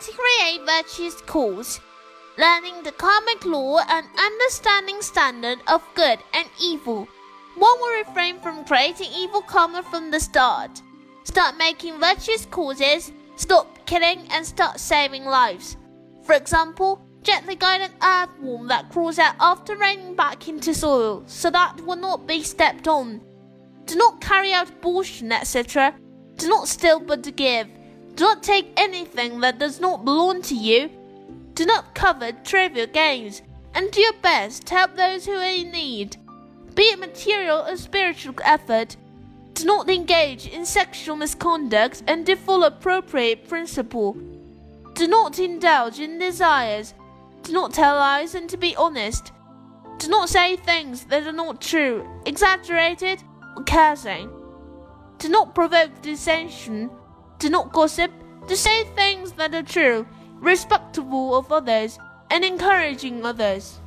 to create virtuous schools, learning the karmic law and understanding standard of good and evil. One will refrain from creating evil karma from the start. Start making virtuous causes, stop killing, and start saving lives. For example, gently guide an earthworm that crawls out after raining back into soil so that will not be stepped on. Do not carry out abortion, etc. Do not steal but to give. Do not take anything that does not belong to you. Do not covet trivial gains, and do your best to help those who are in need. Be it material or spiritual effort, do not engage in sexual misconduct and follow appropriate principle. Do not indulge in desires. Do not tell lies and to be honest. Do not say things that are not true, exaggerated, or cursing. Do not provoke dissension. Do not gossip. To say things that are true, respectable of others, and encouraging others.